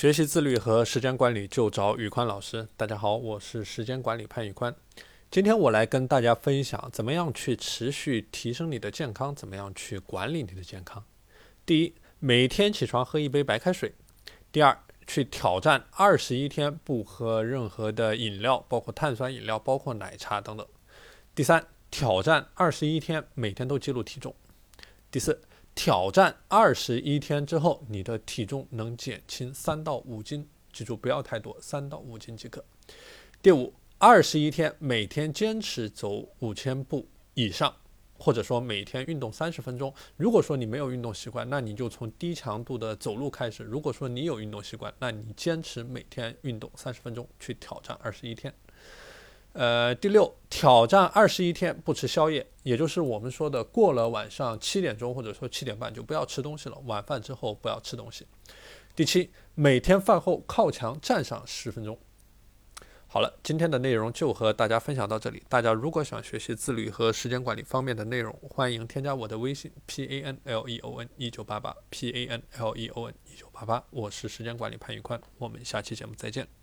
学习自律和时间管理就找宇宽老师。大家好，我是时间管理潘宇宽。今天我来跟大家分享，怎么样去持续提升你的健康，怎么样去管理你的健康。第一，每天起床喝一杯白开水。第二，去挑战二十一天不喝任何的饮料，包括碳酸饮料，包括奶茶等等。第三，挑战二十一天每天都记录体重。第四。挑战二十一天之后，你的体重能减轻三到五斤，记住不要太多，三到五斤即可。第五，二十一天每天坚持走五千步以上，或者说每天运动三十分钟。如果说你没有运动习惯，那你就从低强度的走路开始；如果说你有运动习惯，那你坚持每天运动三十分钟，去挑战二十一天。呃，第六，挑战二十一天不吃宵夜，也就是我们说的过了晚上七点钟或者说七点半就不要吃东西了，晚饭之后不要吃东西。第七，每天饭后靠墙站上十分钟。好了，今天的内容就和大家分享到这里。大家如果想学习自律和时间管理方面的内容，欢迎添加我的微信 p a n l e o n 一九八八 p a n l e o n 一九八八，我是时间管理潘玉宽，我们下期节目再见。